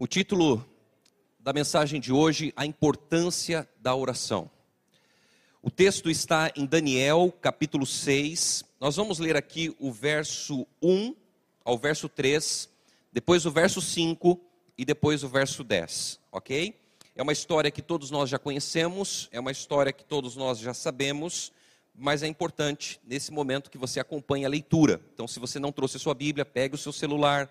O título da mensagem de hoje, a importância da oração. O texto está em Daniel, capítulo 6. Nós vamos ler aqui o verso 1 ao verso 3, depois o verso 5 e depois o verso 10, ok? É uma história que todos nós já conhecemos, é uma história que todos nós já sabemos, mas é importante nesse momento que você acompanhe a leitura. Então, se você não trouxe a sua Bíblia, pegue o seu celular,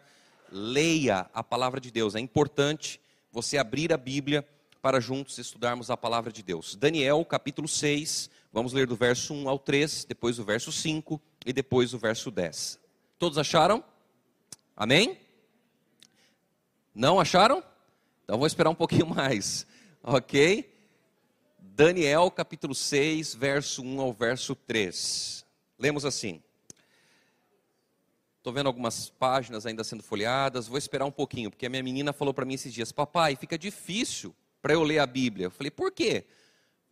leia a palavra de Deus. É importante você abrir a Bíblia para juntos estudarmos a palavra de Deus. Daniel, capítulo 6, vamos ler do verso 1 ao 3, depois o verso 5 e depois o verso 10. Todos acharam? Amém? Não acharam? Então vou esperar um pouquinho mais, ok? Daniel capítulo 6, verso 1 ao verso 3. Lemos assim. Estou vendo algumas páginas ainda sendo folheadas, vou esperar um pouquinho, porque a minha menina falou para mim esses dias: Papai, fica difícil para eu ler a Bíblia. Eu falei: Por quê?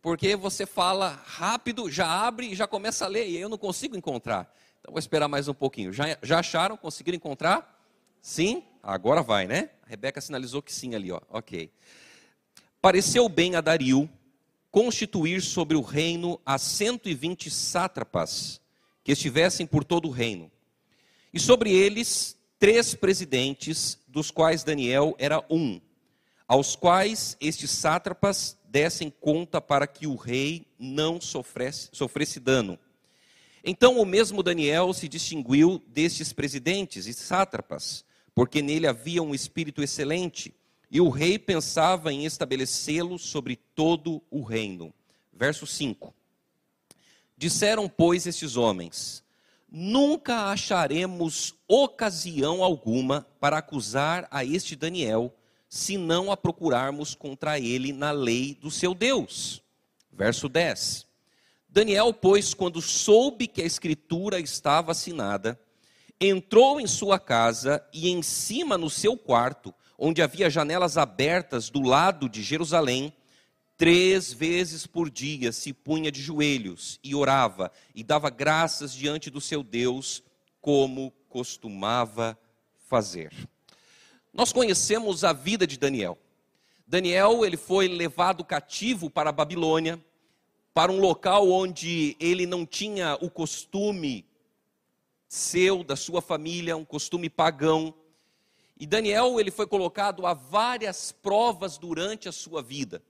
Porque você fala rápido, já abre e já começa a ler, e eu não consigo encontrar. Então vou esperar mais um pouquinho. Já, já acharam? Conseguiram encontrar? Sim? Agora vai, né? A Rebeca sinalizou que sim ali, ó. Ok. Pareceu bem a Dario constituir sobre o reino as 120 sátrapas que estivessem por todo o reino e sobre eles, três presidentes, dos quais Daniel era um, aos quais estes sátrapas dessem conta para que o rei não sofresse, sofresse dano. Então o mesmo Daniel se distinguiu destes presidentes e sátrapas, porque nele havia um espírito excelente, e o rei pensava em estabelecê-lo sobre todo o reino. Verso 5. Disseram, pois, estes homens: nunca acharemos ocasião alguma para acusar a este Daniel, se não a procurarmos contra ele na lei do seu Deus. Verso 10. Daniel, pois, quando soube que a escritura estava assinada, entrou em sua casa e em cima no seu quarto, onde havia janelas abertas do lado de Jerusalém, Três vezes por dia se punha de joelhos e orava e dava graças diante do seu Deus, como costumava fazer. Nós conhecemos a vida de Daniel. Daniel, ele foi levado cativo para a Babilônia, para um local onde ele não tinha o costume seu, da sua família, um costume pagão. E Daniel, ele foi colocado a várias provas durante a sua vida.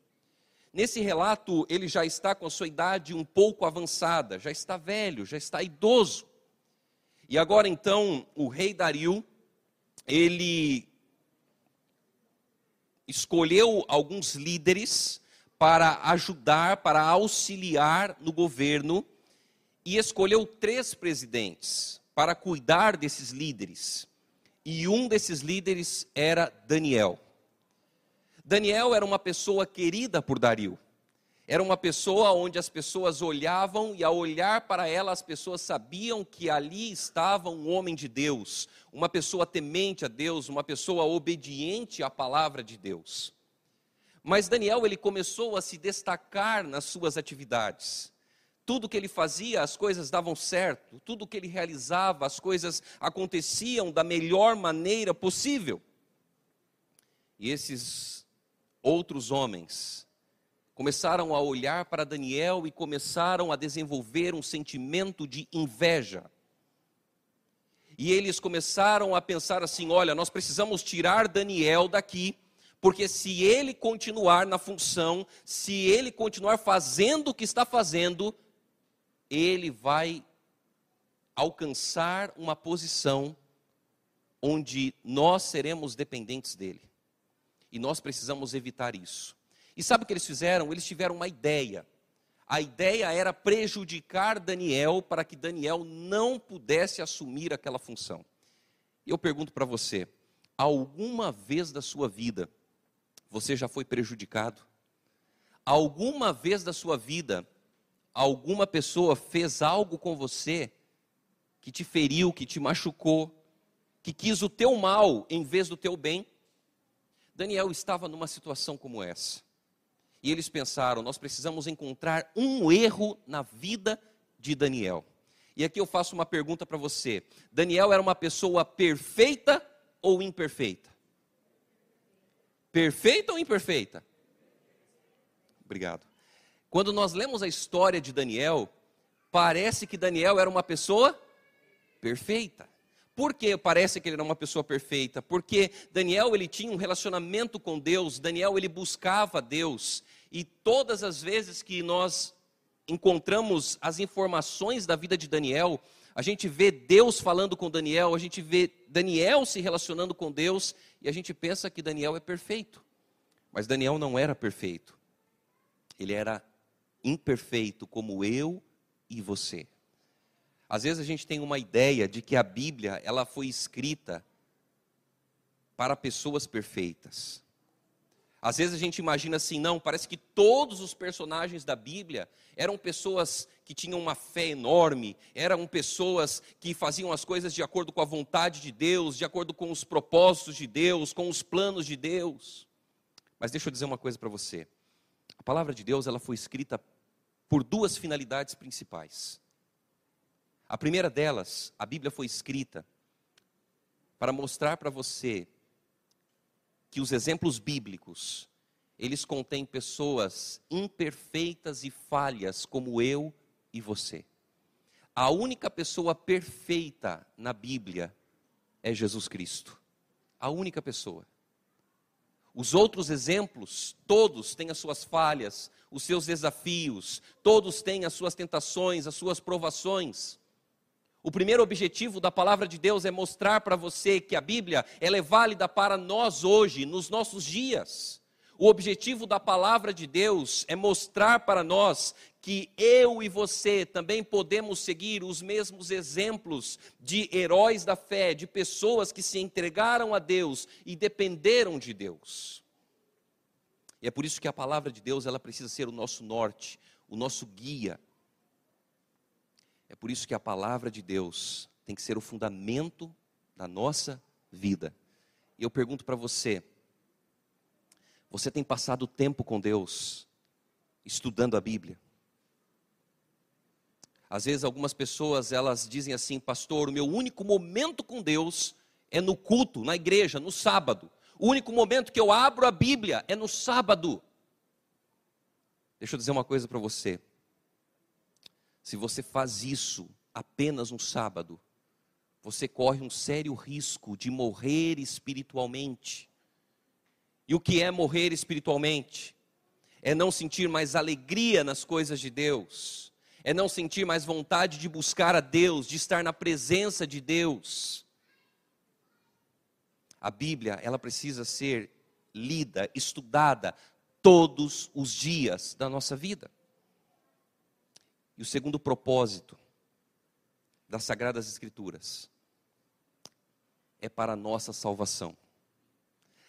Nesse relato, ele já está com a sua idade um pouco avançada, já está velho, já está idoso. E agora então, o rei Dario, ele escolheu alguns líderes para ajudar, para auxiliar no governo, e escolheu três presidentes para cuidar desses líderes. E um desses líderes era Daniel. Daniel era uma pessoa querida por Dario. Era uma pessoa onde as pessoas olhavam e ao olhar para ela as pessoas sabiam que ali estava um homem de Deus, uma pessoa temente a Deus, uma pessoa obediente à palavra de Deus. Mas Daniel ele começou a se destacar nas suas atividades. Tudo que ele fazia, as coisas davam certo. Tudo que ele realizava, as coisas aconteciam da melhor maneira possível. E esses outros homens começaram a olhar para Daniel e começaram a desenvolver um sentimento de inveja. E eles começaram a pensar assim: olha, nós precisamos tirar Daniel daqui, porque se ele continuar na função, se ele continuar fazendo o que está fazendo, ele vai alcançar uma posição onde nós seremos dependentes dele. E nós precisamos evitar isso. E sabe o que eles fizeram? Eles tiveram uma ideia. A ideia era prejudicar Daniel para que Daniel não pudesse assumir aquela função. E eu pergunto para você: alguma vez da sua vida você já foi prejudicado? Alguma vez da sua vida alguma pessoa fez algo com você que te feriu, que te machucou, que quis o teu mal em vez do teu bem? Daniel estava numa situação como essa. E eles pensaram: nós precisamos encontrar um erro na vida de Daniel. E aqui eu faço uma pergunta para você: Daniel era uma pessoa perfeita ou imperfeita? Perfeita ou imperfeita? Obrigado. Quando nós lemos a história de Daniel, parece que Daniel era uma pessoa perfeita. Por que parece que ele era uma pessoa perfeita? Porque Daniel ele tinha um relacionamento com Deus, Daniel ele buscava Deus, e todas as vezes que nós encontramos as informações da vida de Daniel, a gente vê Deus falando com Daniel, a gente vê Daniel se relacionando com Deus, e a gente pensa que Daniel é perfeito. Mas Daniel não era perfeito. Ele era imperfeito como eu e você. Às vezes a gente tem uma ideia de que a Bíblia ela foi escrita para pessoas perfeitas. Às vezes a gente imagina assim, não, parece que todos os personagens da Bíblia eram pessoas que tinham uma fé enorme, eram pessoas que faziam as coisas de acordo com a vontade de Deus, de acordo com os propósitos de Deus, com os planos de Deus. Mas deixa eu dizer uma coisa para você. A palavra de Deus, ela foi escrita por duas finalidades principais. A primeira delas, a Bíblia foi escrita para mostrar para você que os exemplos bíblicos, eles contêm pessoas imperfeitas e falhas como eu e você. A única pessoa perfeita na Bíblia é Jesus Cristo. A única pessoa. Os outros exemplos, todos têm as suas falhas, os seus desafios, todos têm as suas tentações, as suas provações. O primeiro objetivo da palavra de Deus é mostrar para você que a Bíblia ela é válida para nós hoje, nos nossos dias. O objetivo da palavra de Deus é mostrar para nós que eu e você também podemos seguir os mesmos exemplos de heróis da fé, de pessoas que se entregaram a Deus e dependeram de Deus. E é por isso que a palavra de Deus ela precisa ser o nosso norte, o nosso guia, é por isso que a palavra de Deus tem que ser o fundamento da nossa vida. E eu pergunto para você: você tem passado tempo com Deus, estudando a Bíblia? Às vezes algumas pessoas elas dizem assim, pastor, o meu único momento com Deus é no culto, na igreja, no sábado. O único momento que eu abro a Bíblia é no sábado. Deixa eu dizer uma coisa para você. Se você faz isso apenas um sábado, você corre um sério risco de morrer espiritualmente. E o que é morrer espiritualmente? É não sentir mais alegria nas coisas de Deus, é não sentir mais vontade de buscar a Deus, de estar na presença de Deus. A Bíblia, ela precisa ser lida, estudada todos os dias da nossa vida. E o segundo propósito das Sagradas Escrituras é para a nossa salvação.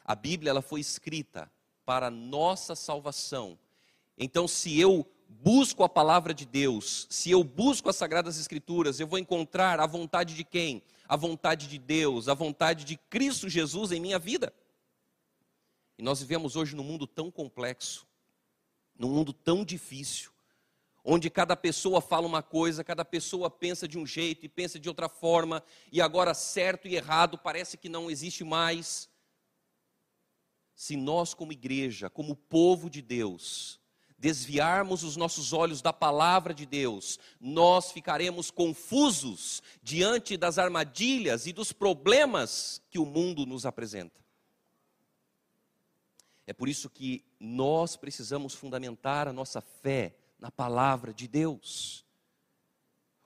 A Bíblia ela foi escrita para a nossa salvação. Então, se eu busco a palavra de Deus, se eu busco as Sagradas Escrituras, eu vou encontrar a vontade de quem? A vontade de Deus, a vontade de Cristo Jesus em minha vida. E nós vivemos hoje num mundo tão complexo, num mundo tão difícil, onde cada pessoa fala uma coisa, cada pessoa pensa de um jeito e pensa de outra forma, e agora certo e errado parece que não existe mais. Se nós, como igreja, como povo de Deus, desviarmos os nossos olhos da palavra de Deus, nós ficaremos confusos diante das armadilhas e dos problemas que o mundo nos apresenta. É por isso que nós precisamos fundamentar a nossa fé na palavra de Deus.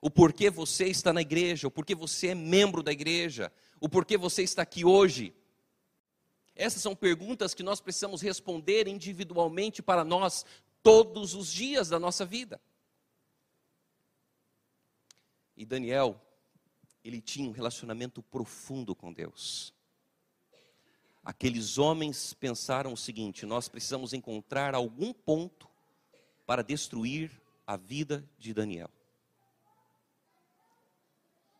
O porquê você está na igreja, o porquê você é membro da igreja, o porquê você está aqui hoje. Essas são perguntas que nós precisamos responder individualmente para nós todos os dias da nossa vida. E Daniel, ele tinha um relacionamento profundo com Deus. Aqueles homens pensaram o seguinte: nós precisamos encontrar algum ponto para destruir a vida de Daniel.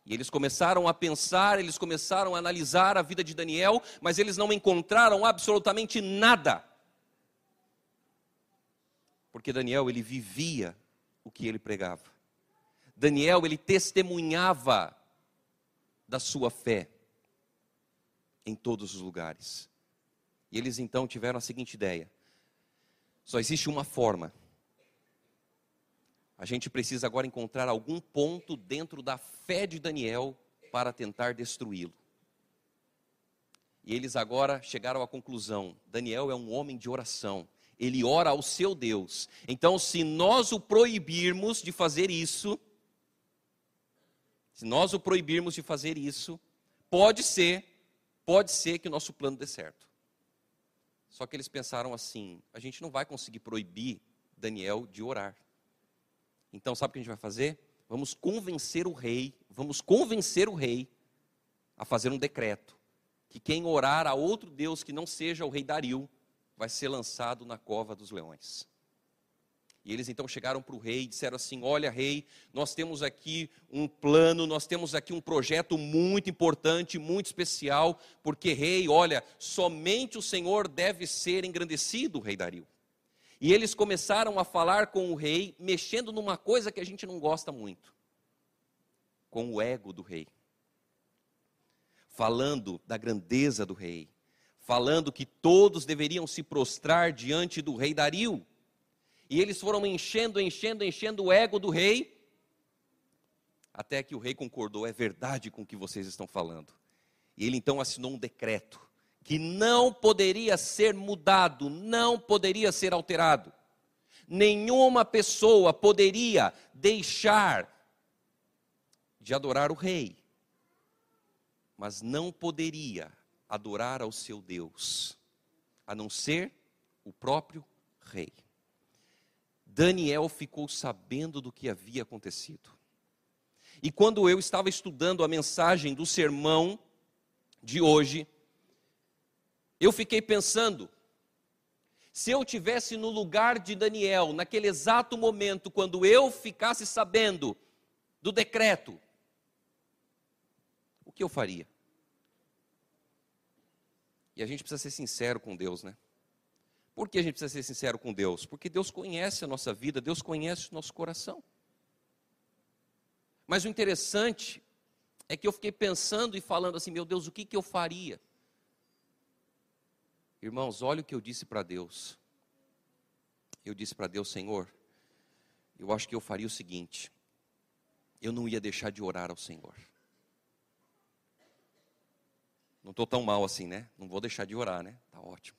E eles começaram a pensar, eles começaram a analisar a vida de Daniel, mas eles não encontraram absolutamente nada. Porque Daniel, ele vivia o que ele pregava. Daniel, ele testemunhava da sua fé em todos os lugares. E eles então tiveram a seguinte ideia: só existe uma forma. A gente precisa agora encontrar algum ponto dentro da fé de Daniel para tentar destruí-lo. E eles agora chegaram à conclusão: Daniel é um homem de oração. Ele ora ao seu Deus. Então, se nós o proibirmos de fazer isso, se nós o proibirmos de fazer isso, pode ser, pode ser que o nosso plano dê certo. Só que eles pensaram assim: a gente não vai conseguir proibir Daniel de orar. Então, sabe o que a gente vai fazer? Vamos convencer o rei, vamos convencer o rei a fazer um decreto que quem orar a outro Deus que não seja o rei Dario vai ser lançado na cova dos leões. E eles então chegaram para o rei e disseram assim: Olha, rei, nós temos aqui um plano, nós temos aqui um projeto muito importante, muito especial, porque, rei, olha, somente o Senhor deve ser engrandecido, rei Dario. E eles começaram a falar com o rei, mexendo numa coisa que a gente não gosta muito: com o ego do rei. Falando da grandeza do rei, falando que todos deveriam se prostrar diante do rei Dario. E eles foram enchendo, enchendo, enchendo o ego do rei, até que o rei concordou: é verdade com o que vocês estão falando. E ele então assinou um decreto que não poderia ser mudado, não poderia ser alterado. Nenhuma pessoa poderia deixar de adorar o rei, mas não poderia adorar ao seu Deus, a não ser o próprio rei. Daniel ficou sabendo do que havia acontecido. E quando eu estava estudando a mensagem do sermão de hoje, eu fiquei pensando, se eu tivesse no lugar de Daniel, naquele exato momento, quando eu ficasse sabendo do decreto, o que eu faria? E a gente precisa ser sincero com Deus, né? Por que a gente precisa ser sincero com Deus? Porque Deus conhece a nossa vida, Deus conhece o nosso coração. Mas o interessante é que eu fiquei pensando e falando assim: meu Deus, o que, que eu faria? Irmãos, olha o que eu disse para Deus. Eu disse para Deus, Senhor, eu acho que eu faria o seguinte: eu não ia deixar de orar ao Senhor. Não estou tão mal assim, né? Não vou deixar de orar, né? Tá ótimo.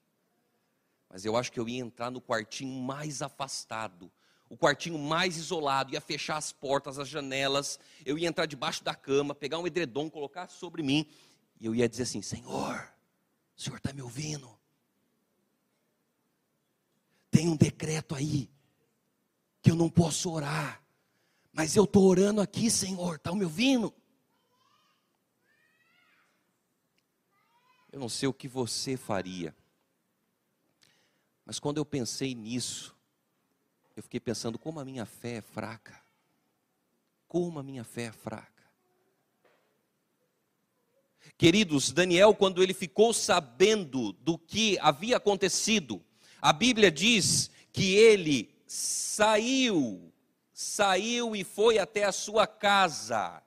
Mas eu acho que eu ia entrar no quartinho mais afastado, o quartinho mais isolado, ia fechar as portas, as janelas, eu ia entrar debaixo da cama, pegar um edredom, colocar sobre mim, e eu ia dizer assim: Senhor, o Senhor está me ouvindo? Tem um decreto aí, que eu não posso orar, mas eu estou orando aqui, Senhor, está me ouvindo? Eu não sei o que você faria mas quando eu pensei nisso, eu fiquei pensando como a minha fé é fraca. Como a minha fé é fraca. Queridos, Daniel, quando ele ficou sabendo do que havia acontecido, a Bíblia diz que ele saiu, saiu e foi até a sua casa.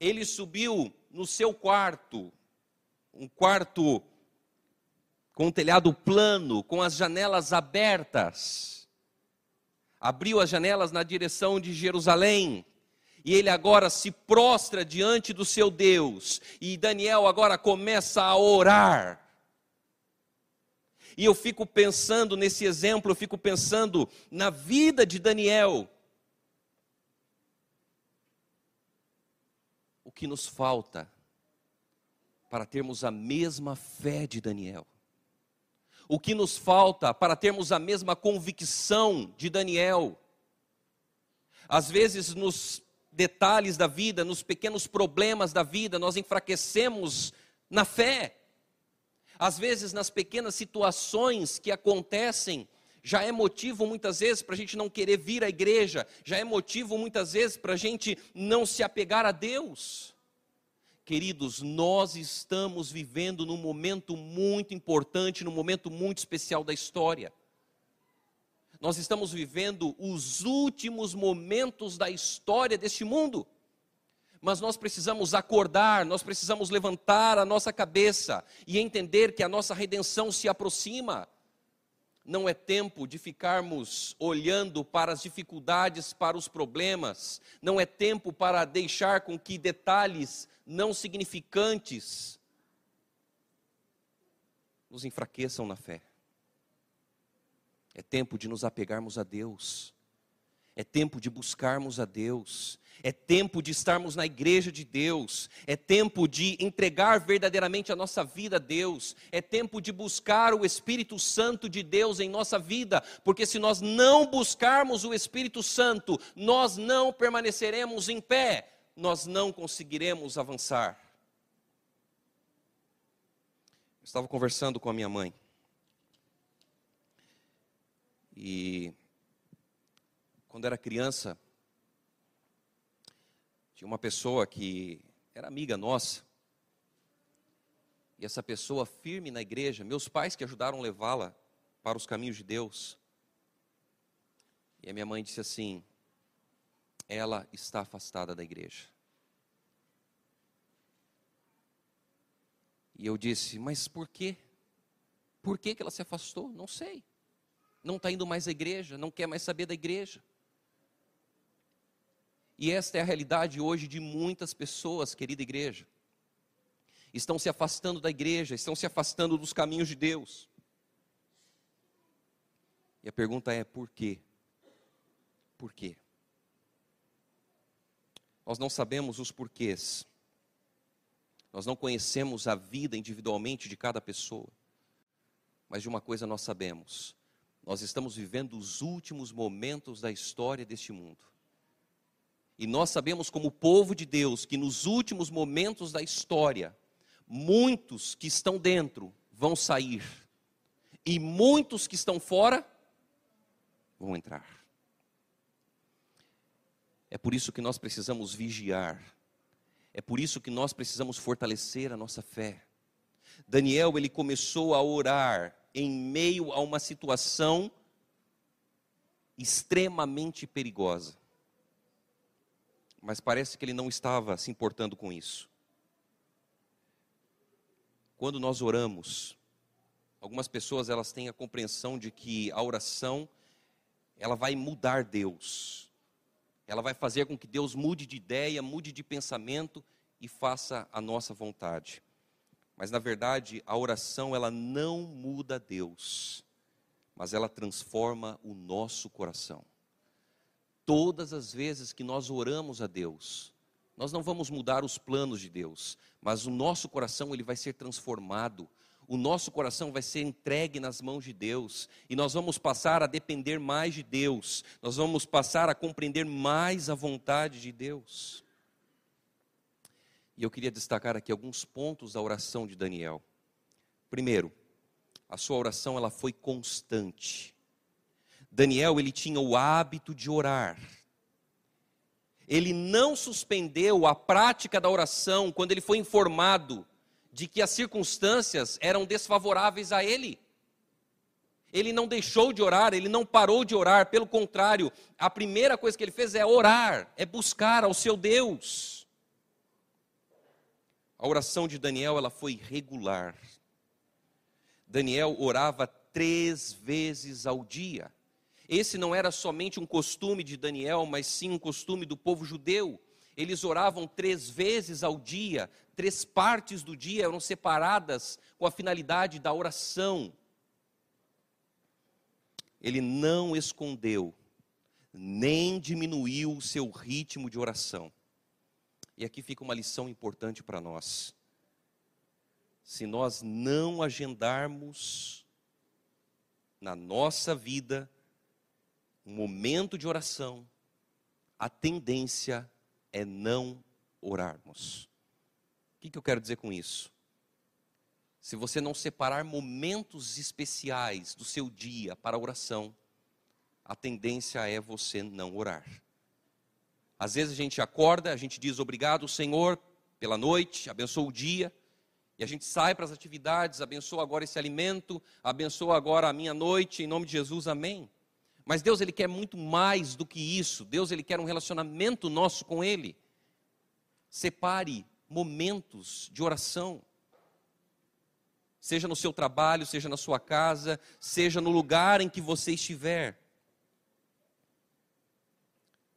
Ele subiu no seu quarto, um quarto com o telhado plano, com as janelas abertas. Abriu as janelas na direção de Jerusalém. E ele agora se prostra diante do seu Deus. E Daniel agora começa a orar. E eu fico pensando nesse exemplo, eu fico pensando na vida de Daniel. O que nos falta para termos a mesma fé de Daniel? o que nos falta para termos a mesma convicção de Daniel. Às vezes, nos detalhes da vida, nos pequenos problemas da vida, nós enfraquecemos na fé. Às vezes, nas pequenas situações que acontecem, já é motivo muitas vezes para a gente não querer vir à igreja, já é motivo muitas vezes para a gente não se apegar a Deus. Queridos, nós estamos vivendo num momento muito importante, num momento muito especial da história. Nós estamos vivendo os últimos momentos da história deste mundo. Mas nós precisamos acordar, nós precisamos levantar a nossa cabeça e entender que a nossa redenção se aproxima. Não é tempo de ficarmos olhando para as dificuldades, para os problemas, não é tempo para deixar com que detalhes não significantes nos enfraqueçam na fé. É tempo de nos apegarmos a Deus. É tempo de buscarmos a Deus. É tempo de estarmos na igreja de Deus. É tempo de entregar verdadeiramente a nossa vida a Deus. É tempo de buscar o Espírito Santo de Deus em nossa vida. Porque se nós não buscarmos o Espírito Santo, nós não permaneceremos em pé. Nós não conseguiremos avançar. Eu estava conversando com a minha mãe. E quando era criança, tinha uma pessoa que era amiga nossa. E essa pessoa firme na igreja, meus pais que ajudaram levá-la para os caminhos de Deus. E a minha mãe disse assim: ela está afastada da igreja. E eu disse: mas por quê? Por que, que ela se afastou? Não sei. Não está indo mais à igreja, não quer mais saber da igreja. E esta é a realidade hoje de muitas pessoas, querida igreja. Estão se afastando da igreja, estão se afastando dos caminhos de Deus. E a pergunta é: por quê? Por quê? Nós não sabemos os porquês. Nós não conhecemos a vida individualmente de cada pessoa. Mas de uma coisa nós sabemos: nós estamos vivendo os últimos momentos da história deste mundo. E nós sabemos, como povo de Deus, que nos últimos momentos da história, muitos que estão dentro vão sair, e muitos que estão fora vão entrar. É por isso que nós precisamos vigiar, é por isso que nós precisamos fortalecer a nossa fé. Daniel, ele começou a orar em meio a uma situação extremamente perigosa. Mas parece que ele não estava se importando com isso. Quando nós oramos, algumas pessoas elas têm a compreensão de que a oração ela vai mudar Deus. Ela vai fazer com que Deus mude de ideia, mude de pensamento e faça a nossa vontade. Mas na verdade, a oração ela não muda Deus, mas ela transforma o nosso coração. Todas as vezes que nós oramos a Deus, nós não vamos mudar os planos de Deus, mas o nosso coração ele vai ser transformado. O nosso coração vai ser entregue nas mãos de Deus e nós vamos passar a depender mais de Deus. Nós vamos passar a compreender mais a vontade de Deus. E eu queria destacar aqui alguns pontos da oração de Daniel. Primeiro, a sua oração ela foi constante. Daniel ele tinha o hábito de orar. Ele não suspendeu a prática da oração quando ele foi informado de que as circunstâncias eram desfavoráveis a ele. Ele não deixou de orar, ele não parou de orar, pelo contrário, a primeira coisa que ele fez é orar, é buscar ao seu Deus. A oração de Daniel ela foi regular. Daniel orava três vezes ao dia. Esse não era somente um costume de Daniel, mas sim um costume do povo judeu. Eles oravam três vezes ao dia, três partes do dia eram separadas com a finalidade da oração. Ele não escondeu, nem diminuiu o seu ritmo de oração. E aqui fica uma lição importante para nós. Se nós não agendarmos na nossa vida um momento de oração, a tendência é não orarmos. O que, que eu quero dizer com isso? Se você não separar momentos especiais do seu dia para a oração, a tendência é você não orar. Às vezes a gente acorda, a gente diz obrigado, Senhor, pela noite, abençoa o dia, e a gente sai para as atividades, abençoa agora esse alimento, abençoa agora a minha noite, em nome de Jesus, amém. Mas Deus ele quer muito mais do que isso. Deus ele quer um relacionamento nosso com ele. Separe momentos de oração. Seja no seu trabalho, seja na sua casa, seja no lugar em que você estiver.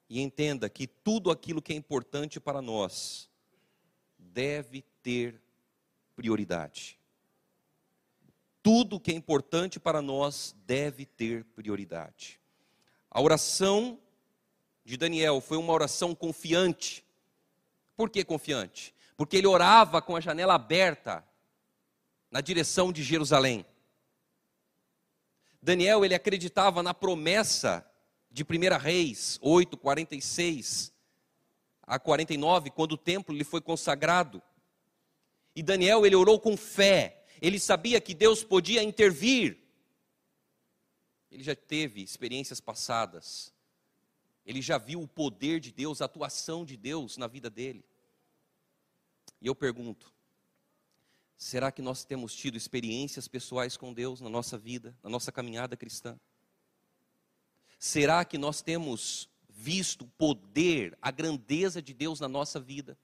E entenda que tudo aquilo que é importante para nós deve ter prioridade. Tudo que é importante para nós deve ter prioridade. A oração de Daniel foi uma oração confiante. Por que confiante? Porque ele orava com a janela aberta na direção de Jerusalém. Daniel, ele acreditava na promessa de 1 Reis 8, 46 a 49, quando o templo lhe foi consagrado. E Daniel, ele orou com fé, ele sabia que Deus podia intervir. Ele já teve experiências passadas, ele já viu o poder de Deus, a atuação de Deus na vida dele. E eu pergunto: será que nós temos tido experiências pessoais com Deus na nossa vida, na nossa caminhada cristã? Será que nós temos visto o poder, a grandeza de Deus na nossa vida?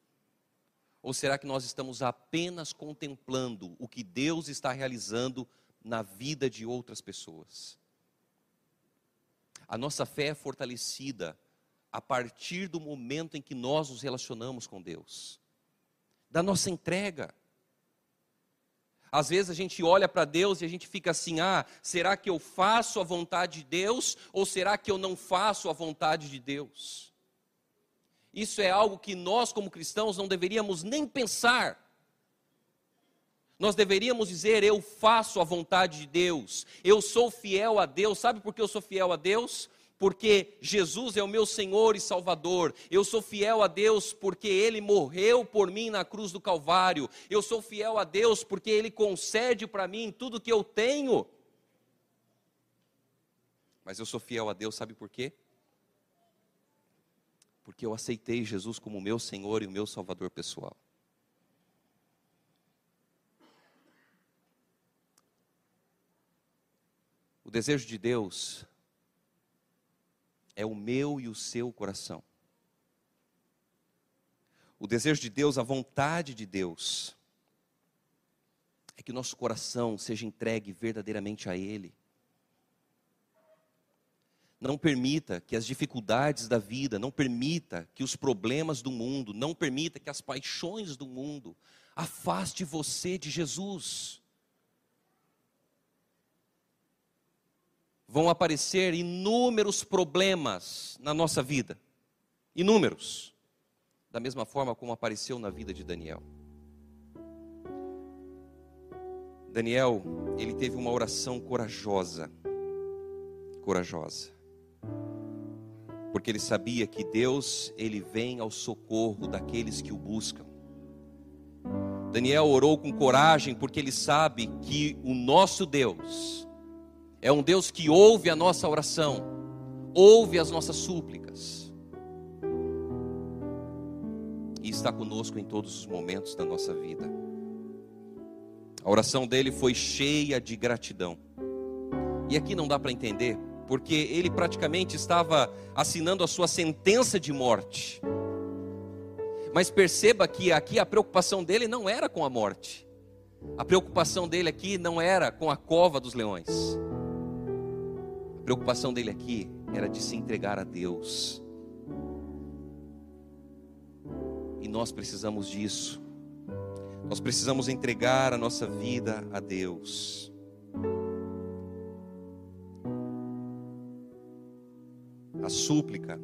Ou será que nós estamos apenas contemplando o que Deus está realizando na vida de outras pessoas? A nossa fé é fortalecida a partir do momento em que nós nos relacionamos com Deus, da nossa entrega. Às vezes a gente olha para Deus e a gente fica assim: ah, será que eu faço a vontade de Deus ou será que eu não faço a vontade de Deus? Isso é algo que nós, como cristãos, não deveríamos nem pensar. Nós deveríamos dizer: eu faço a vontade de Deus, eu sou fiel a Deus. Sabe por que eu sou fiel a Deus? porque Jesus é o meu Senhor e Salvador. Eu sou fiel a Deus porque Ele morreu por mim na cruz do Calvário. Eu sou fiel a Deus porque Ele concede para mim tudo que eu tenho. Mas eu sou fiel a Deus, sabe por quê? Porque eu aceitei Jesus como meu Senhor e o meu Salvador pessoal. O desejo de Deus é o meu e o seu coração. O desejo de Deus, a vontade de Deus, é que o nosso coração seja entregue verdadeiramente a Ele. Não permita que as dificuldades da vida, não permita que os problemas do mundo, não permita que as paixões do mundo afaste você de Jesus. vão aparecer inúmeros problemas na nossa vida. Inúmeros. Da mesma forma como apareceu na vida de Daniel. Daniel, ele teve uma oração corajosa. Corajosa. Porque ele sabia que Deus, ele vem ao socorro daqueles que o buscam. Daniel orou com coragem porque ele sabe que o nosso Deus, é um Deus que ouve a nossa oração, ouve as nossas súplicas. E está conosco em todos os momentos da nossa vida. A oração dele foi cheia de gratidão. E aqui não dá para entender, porque ele praticamente estava assinando a sua sentença de morte. Mas perceba que aqui a preocupação dele não era com a morte. A preocupação dele aqui não era com a cova dos leões. A preocupação dele aqui era de se entregar a Deus. E nós precisamos disso. Nós precisamos entregar a nossa vida a Deus. A súplica,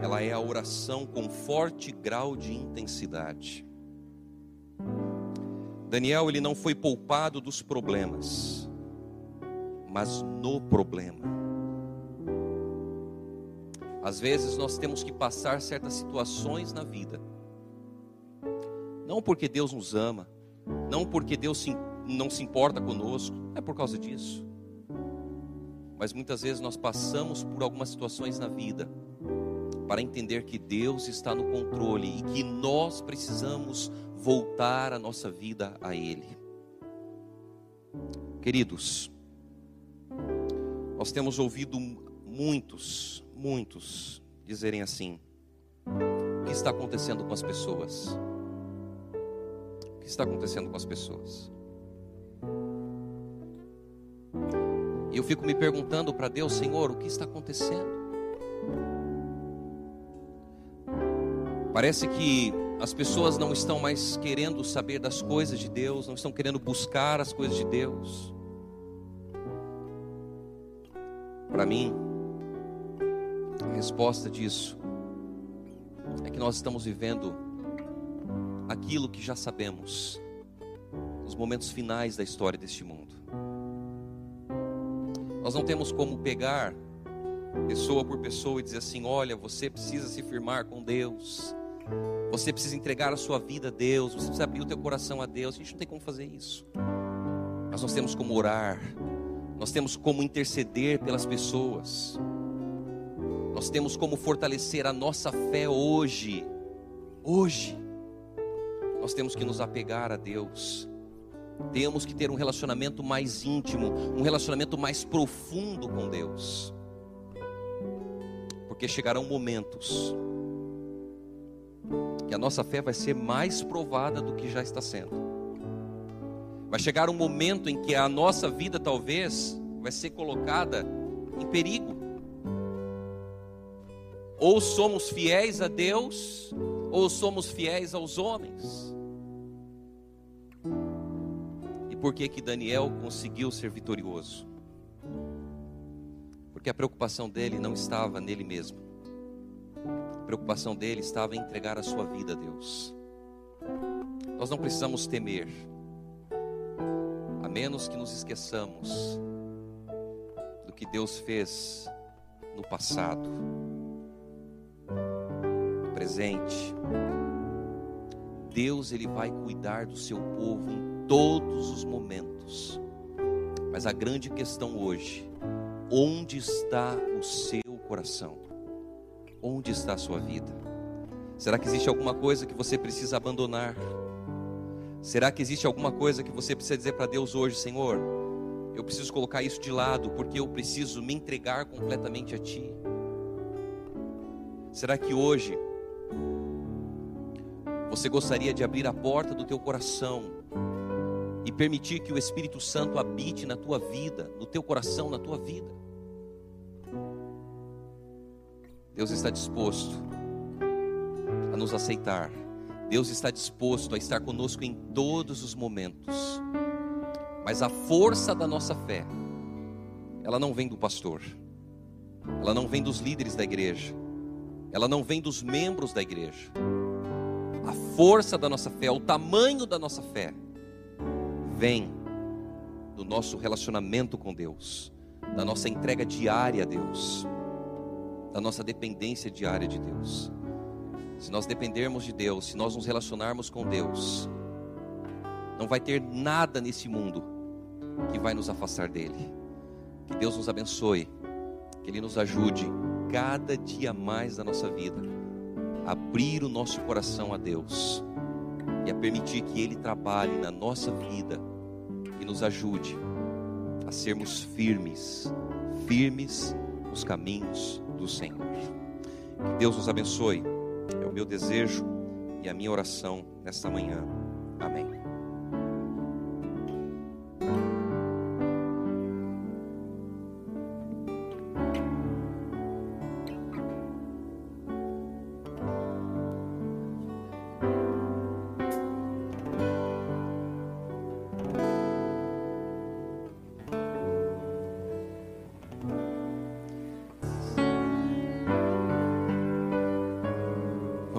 ela é a oração com forte grau de intensidade. Daniel, ele não foi poupado dos problemas mas no problema. Às vezes nós temos que passar certas situações na vida, não porque Deus nos ama, não porque Deus não se importa conosco, é por causa disso. Mas muitas vezes nós passamos por algumas situações na vida para entender que Deus está no controle e que nós precisamos voltar a nossa vida a Ele. Queridos, nós temos ouvido muitos, muitos dizerem assim: o que está acontecendo com as pessoas? O que está acontecendo com as pessoas? E eu fico me perguntando para Deus, Senhor, o que está acontecendo? Parece que as pessoas não estão mais querendo saber das coisas de Deus, não estão querendo buscar as coisas de Deus. Para mim, a resposta disso é que nós estamos vivendo aquilo que já sabemos, nos momentos finais da história deste mundo. Nós não temos como pegar pessoa por pessoa e dizer assim: olha, você precisa se firmar com Deus, você precisa entregar a sua vida a Deus, você precisa abrir o teu coração a Deus. A gente não tem como fazer isso. Mas nós temos como orar, nós temos como interceder pelas pessoas, nós temos como fortalecer a nossa fé hoje. Hoje, nós temos que nos apegar a Deus, temos que ter um relacionamento mais íntimo, um relacionamento mais profundo com Deus, porque chegarão momentos que a nossa fé vai ser mais provada do que já está sendo. Vai chegar um momento em que a nossa vida talvez vai ser colocada em perigo. Ou somos fiéis a Deus, ou somos fiéis aos homens. Por que que Daniel conseguiu ser vitorioso? Porque a preocupação dele não estava nele mesmo preocupação dele estava em entregar a sua vida a Deus. Nós não precisamos temer, a menos que nos esqueçamos do que Deus fez no passado, no presente. Deus ele vai cuidar do seu povo em todos os momentos. Mas a grande questão hoje, onde está o seu coração? Onde está a sua vida? Será que existe alguma coisa que você precisa abandonar? Será que existe alguma coisa que você precisa dizer para Deus hoje, Senhor? Eu preciso colocar isso de lado porque eu preciso me entregar completamente a Ti. Será que hoje você gostaria de abrir a porta do teu coração e permitir que o Espírito Santo habite na tua vida, no teu coração, na tua vida? Deus está disposto a nos aceitar. Deus está disposto a estar conosco em todos os momentos. Mas a força da nossa fé, ela não vem do pastor, ela não vem dos líderes da igreja, ela não vem dos membros da igreja. A força da nossa fé, o tamanho da nossa fé, vem do nosso relacionamento com Deus, da nossa entrega diária a Deus da nossa dependência diária de Deus. Se nós dependermos de Deus, se nós nos relacionarmos com Deus, não vai ter nada nesse mundo que vai nos afastar dele. Que Deus nos abençoe, que Ele nos ajude cada dia mais da nossa vida a abrir o nosso coração a Deus e a permitir que Ele trabalhe na nossa vida e nos ajude a sermos firmes, firmes nos caminhos do Senhor. Que Deus nos abençoe. É o meu desejo e a minha oração nesta manhã. Amém.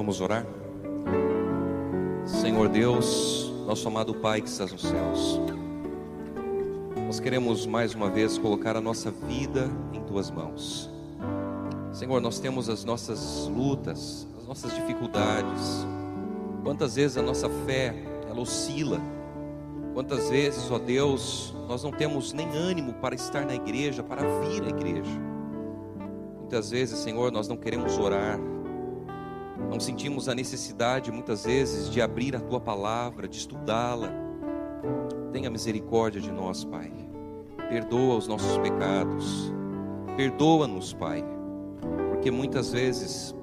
Vamos orar? Senhor Deus, nosso amado Pai que estás nos céus, nós queremos mais uma vez colocar a nossa vida em tuas mãos. Senhor, nós temos as nossas lutas, as nossas dificuldades. Quantas vezes a nossa fé ela oscila? Quantas vezes, ó Deus, nós não temos nem ânimo para estar na igreja, para vir à igreja? Muitas vezes, Senhor, nós não queremos orar, não sentimos a necessidade muitas vezes de abrir a tua palavra, de estudá-la. Tenha misericórdia de nós, Pai. Perdoa os nossos pecados. Perdoa-nos, Pai, porque muitas vezes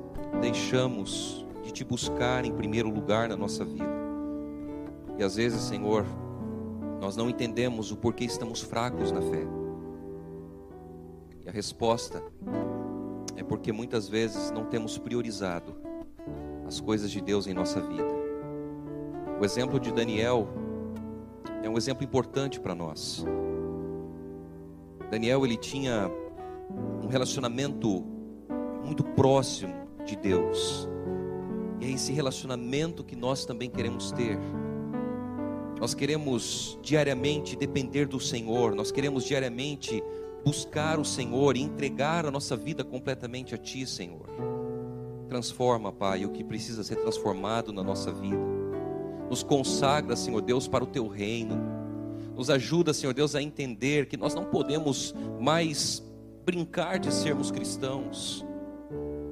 deixamos de te buscar em primeiro lugar na nossa vida. E às vezes, Senhor, nós não entendemos o porquê estamos fracos na fé. E a resposta é porque muitas vezes não temos priorizado as coisas de Deus em nossa vida. O exemplo de Daniel é um exemplo importante para nós. Daniel ele tinha um relacionamento muito próximo de Deus. E é esse relacionamento que nós também queremos ter. Nós queremos diariamente depender do Senhor, nós queremos diariamente buscar o Senhor e entregar a nossa vida completamente a Ti, Senhor. Transforma, Pai, o que precisa ser transformado na nossa vida. Nos consagra, Senhor Deus, para o Teu reino. Nos ajuda, Senhor Deus, a entender que nós não podemos mais brincar de sermos cristãos.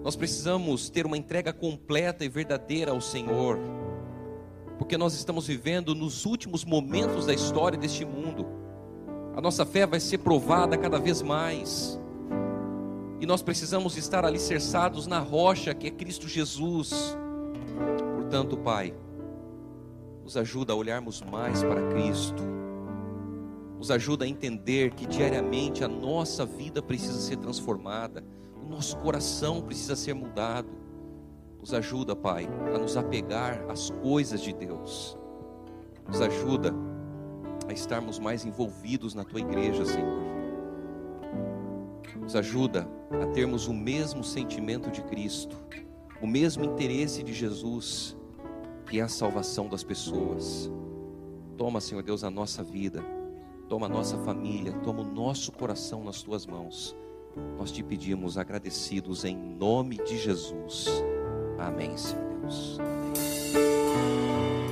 Nós precisamos ter uma entrega completa e verdadeira ao Senhor, porque nós estamos vivendo nos últimos momentos da história deste mundo. A nossa fé vai ser provada cada vez mais, e nós precisamos estar alicerçados na rocha que é Cristo Jesus. Portanto, Pai, nos ajuda a olharmos mais para Cristo, nos ajuda a entender que diariamente a nossa vida precisa ser transformada nosso coração precisa ser mudado. Nos ajuda, Pai, a nos apegar às coisas de Deus. Nos ajuda a estarmos mais envolvidos na tua igreja, Senhor. Nos ajuda a termos o mesmo sentimento de Cristo, o mesmo interesse de Jesus, que é a salvação das pessoas. Toma, Senhor Deus, a nossa vida, toma a nossa família, toma o nosso coração nas tuas mãos. Nós te pedimos agradecidos em nome de Jesus. Amém, Senhor Deus. Amém.